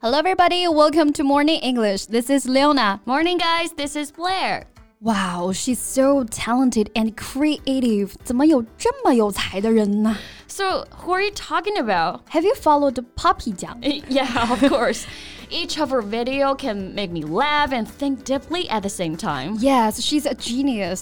Hello, everybody. Welcome to Morning English. This is Leona. Morning, guys. This is Blair. Wow, she's so talented and creative. 怎么有这么有才的人呢 so, who are you talking about? Have you followed Papi Jiang? Yeah, of course. Each of her video can make me laugh and think deeply at the same time. Yes, she's a genius.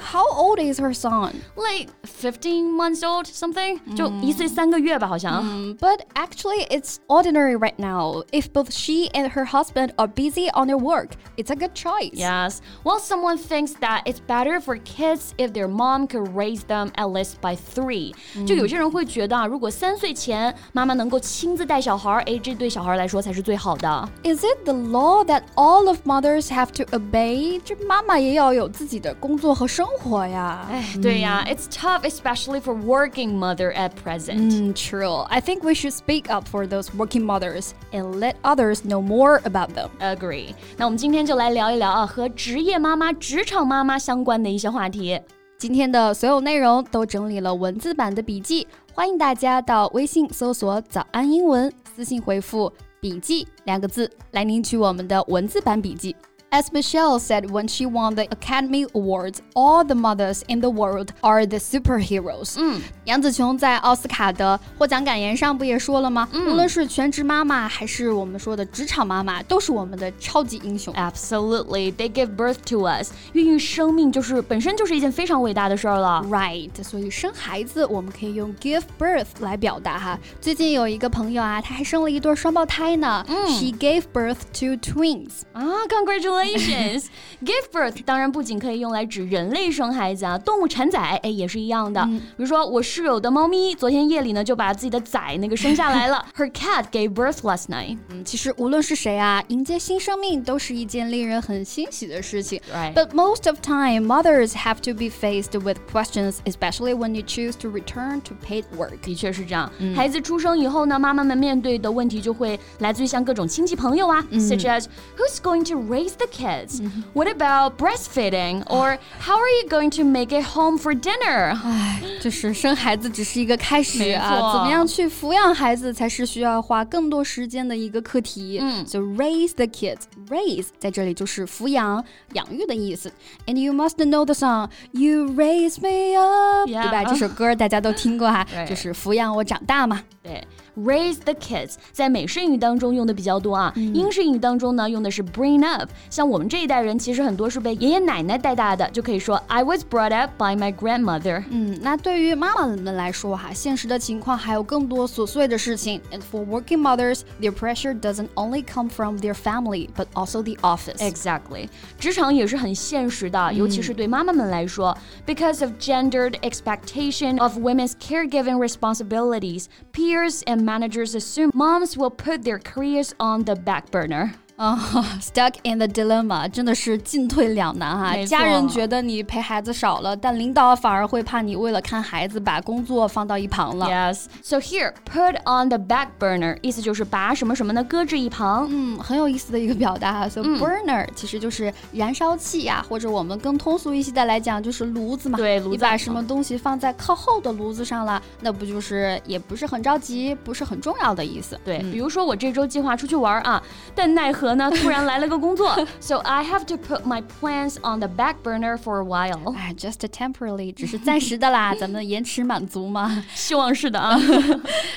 how old is her son? Like fifteen months old, something？、嗯、就一岁三个月吧，好像。嗯，But actually, it's ordinary right now. If both she and her husband are busy on their work, it's a good choice. Yes. Well, someone thinks that it's better for kids if their mom could raise them at least by three. 就有些人会觉得啊，如果三岁前妈妈能够亲自带小孩儿，哎，这对小孩来说才是最好的。 Is it the law that all of mothers have to obey? 这妈妈也要有自己的工作和生活呀。哎，对呀，It's tough, especially for working mother at present. Mm, true. I think we should speak up for those working mothers and let others know more about them. Agree. 那我们今天就来聊一聊啊，和职业妈妈、职场妈妈相关的一些话题。今天的所有内容都整理了文字版的笔记，欢迎大家到微信搜索“早安英文”，私信回复“笔记”两个字来领取我们的文字版笔记。As Michelle said when she won the Academy Awards, all the mothers in the world are the superheroes. 嗯，杨紫琼在奥斯卡的获奖感言上不也说了吗？无论是全职妈妈还是我们说的职场妈妈，都是我们的超级英雄。 Absolutely, they give birth to us. 孕育生命就是本身就是一件非常伟大的事儿了。 Right，所以生孩子我们可以用 give birth 来表达哈。最近有一个朋友啊，她还生了一对双胞胎呢。She gave birth to twins。啊，Congratulations! Give birth 当然不仅可以用来指人类生孩子啊，动物产崽哎也是一样的。比如说我室友的猫咪昨天夜里呢就把自己的崽那个生下来了。Her cat gave birth last night. 嗯，其实无论是谁啊，迎接新生命都是一件令人很欣喜的事情。 Right. But most of time, mothers have to be faced with questions, especially when you choose to return to paid work. 的确是这样，孩子出生以后呢，妈妈们面对的问题就会来自于像各种亲戚朋友啊、s u c h as who's going to raise the kids? What about breastfeeding? Or how are you going to make it home for dinner? 唉，就是生孩子只是一个开始没啊，错怎么样去抚养孩子才是需要花更多时间的一个课题。嗯，so raise the kids，raise 在这里就是抚养、养育的意思。And you must know the song "You Raise Me Up"，、 Yeah 对吧？这首歌大家都听过哈，对就是抚养我长大嘛。对 ，raise the kids 在美式英语当中用的比较多啊，英式英语当中呢用的是 bring up。像我们这一代人，其实很多是被爷爷奶奶带大的，就可以说 I was brought up by my grandmother。嗯，那对于妈妈们来说哈，现实的情况还有更多琐碎的事情。And for working mothers, their pressure doesn't only come from their family, but also the office. Exactly，职场也是很现实的，尤其是对妈妈们来说，because of gendered expectation of women's caregiving responsibilities, peers and managers assume moms will put their careers on the back burner. 啊、s t u c k in the dilemma，真的是进退两难哈。家人觉得你陪孩子少了，但领导反而会怕你为了看孩子把工作放到一旁了。Yes. So here, put on the back burner，意思就是把什么什么呢搁置一旁。嗯，很有意思的一个表达哈。So burner、其实就是燃烧器呀、或者我们更通俗一些的来讲就是炉子嘛。对炉子你把什么东西放在靠后的炉子上了，那不就是也不是很着急，不是很重要的意思。对，比如说我这周计划出去玩啊，但奈何呢，突然来了个工作，so I have to put my plans on the back burner for a while。哎，just temporarily，只是暂时的啦，咱们延迟满足嘛。希望是的啊。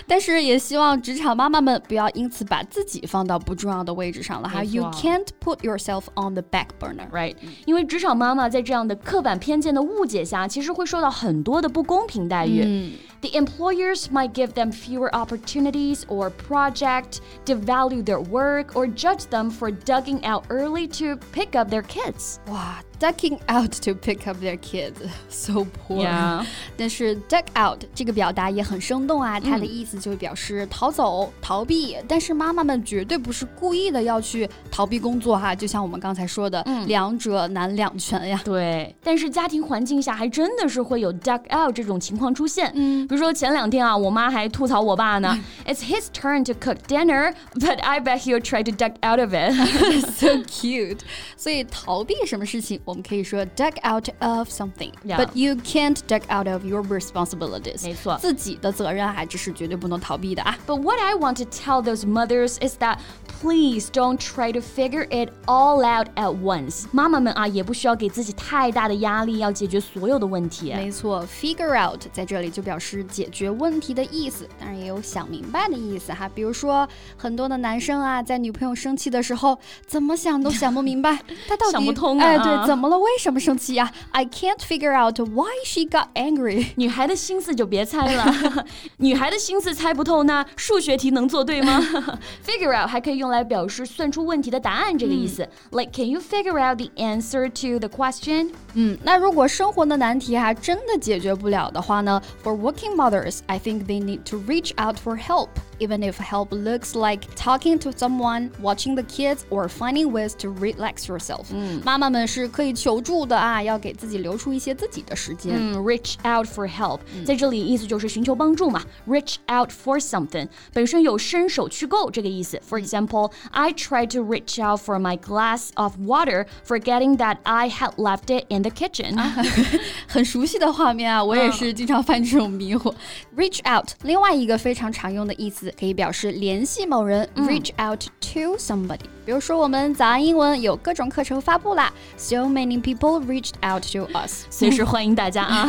但是也希望职场妈妈们不要因此把自己放到不重要的位置上了哈。You can't put yourself on the back burner. Right，因为职场妈妈在这样的刻板偏见的误解下，其实会受到很多的不公平待遇。The employers might give them fewer opportunities or project, devalue their work, or judge them for ducking out early to pick up their kids. 哇，ducking out to pick up their kids. So poor. Yeah. 但是 duck out 这个表达也很生动啊，它的意思就表示逃走、逃避。但是妈妈们绝对不是故意的要去逃避工作哈，就像我们刚才说的，两者难两全呀。对，但是家庭环境下还真的是会有 duck out 这种情况出现。嗯，比如说前两天啊，我妈还吐槽我爸呢，It's his turn to cook dinner, but I bet he'll try to duck out of it. so cute. 所以逃避什么事情， 我们可以说 duck out of something, but you can't duck out of your responsibilities. 没错，自己的责任啊，这是绝对不能逃避的啊。 But what I want to tell those mothers is that please don't try to figure it all out at once. 妈妈们啊，也不需要给自己太大的压力，要解决所有的问题。没错，figure out 在这里就表示解决问题的意思，当然也有想明白的意思哈。比如说，很多的男生啊，在女朋友生气的时候，怎么想都想不明白，他到底想不通啊哎，对，怎么 了？为什么生气呀？I can't figure out why she got angry。女孩的心思就别猜了，女孩的心思猜不透，那数学题能做对吗？Figure out 还可以用来表示算出问题的答案这个意思。Like, can you figure out the answer to the question？嗯，那如果生活的难题还真的解决不了的话呢？For working mothers, I think they need to reach out for help. Even if help looks like talking to someone, watching the kids, or finding ways to relax yourself，嗯，妈妈们是可以求助的啊，要给自己留出一些自己的时间。嗯，reach out for help，、在这里意思就是寻求帮助嘛。reach out for something 本身有伸手去够这个意思。For example, I tried to reach out for my glass of water, forgetting that I had left it in the kitchen. 很熟悉的画面啊，我也是经常犯这种迷惑。Reach out，另外一个非常常用的意思可以表示联系某人。Reach out to somebody。比如说，我们早安英文有各种课程发布啦，So many people reached out to us。随时欢迎大家啊！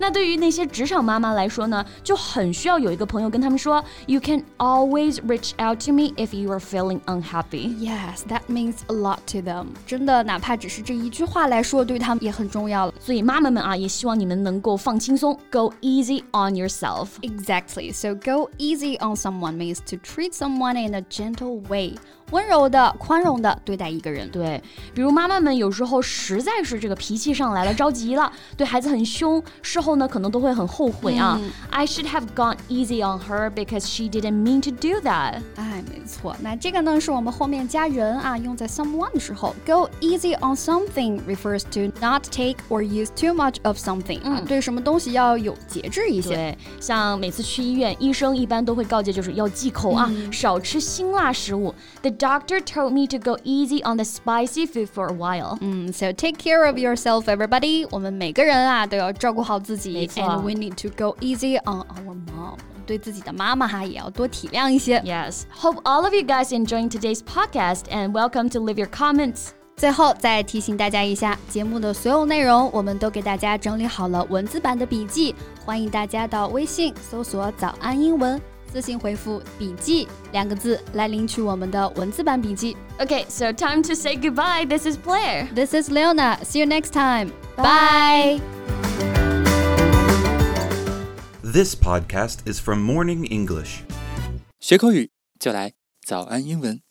那对于那些职场妈妈来说呢，就很需要有一个朋友跟他们说，You can always reach out to me if you are feeling unhappy. Yes, that means a lot to them。真的，哪怕只是这一句话来说，对他们也很重要了。所以妈妈们啊，也希望你们能够放轻松，Go easy on yourself. Exactly. So go easy on someone means to treat someone in a gentle way. 温柔 的、宽容的对待一个人。对，比如妈妈们有时候实在是这个脾气上来了，着急了，对孩子很凶，事后呢可能都会很后悔啊。I should have gone easy on her because she didn't mean to do that. 哎，没错，那这个呢是我们后面加人啊，用在 someone 的时候，go easy on something refers to not take or use too much of something 啊，对什么东西要有节制一些。对，像每次去医院，医生一般都会告诫，就是要忌口啊，少吃辛辣食物。The doctor told me to go easy on the spicy food for a while. 嗯，so take care of yourself, everybody。我们每个人啊都要照顾好自己没错，and we need to go easy on our mom。对自己的妈妈哈也要多体谅一些。 Yes. Hope all of you guys enjoying today's podcast and welcome to leave your comments. 最后再提醒大家一下，节目的所有内容我们都给大家整理好了文字版的笔记，欢迎大家到微信搜索“早安英文”， 私信回复“笔记”两个字来领取我们的文字版笔记。 Okay, so time to say goodbye. This is Blair. This is Leona. See you next time. Bye. This podcast is from Morning English. 学口语就来早安英文。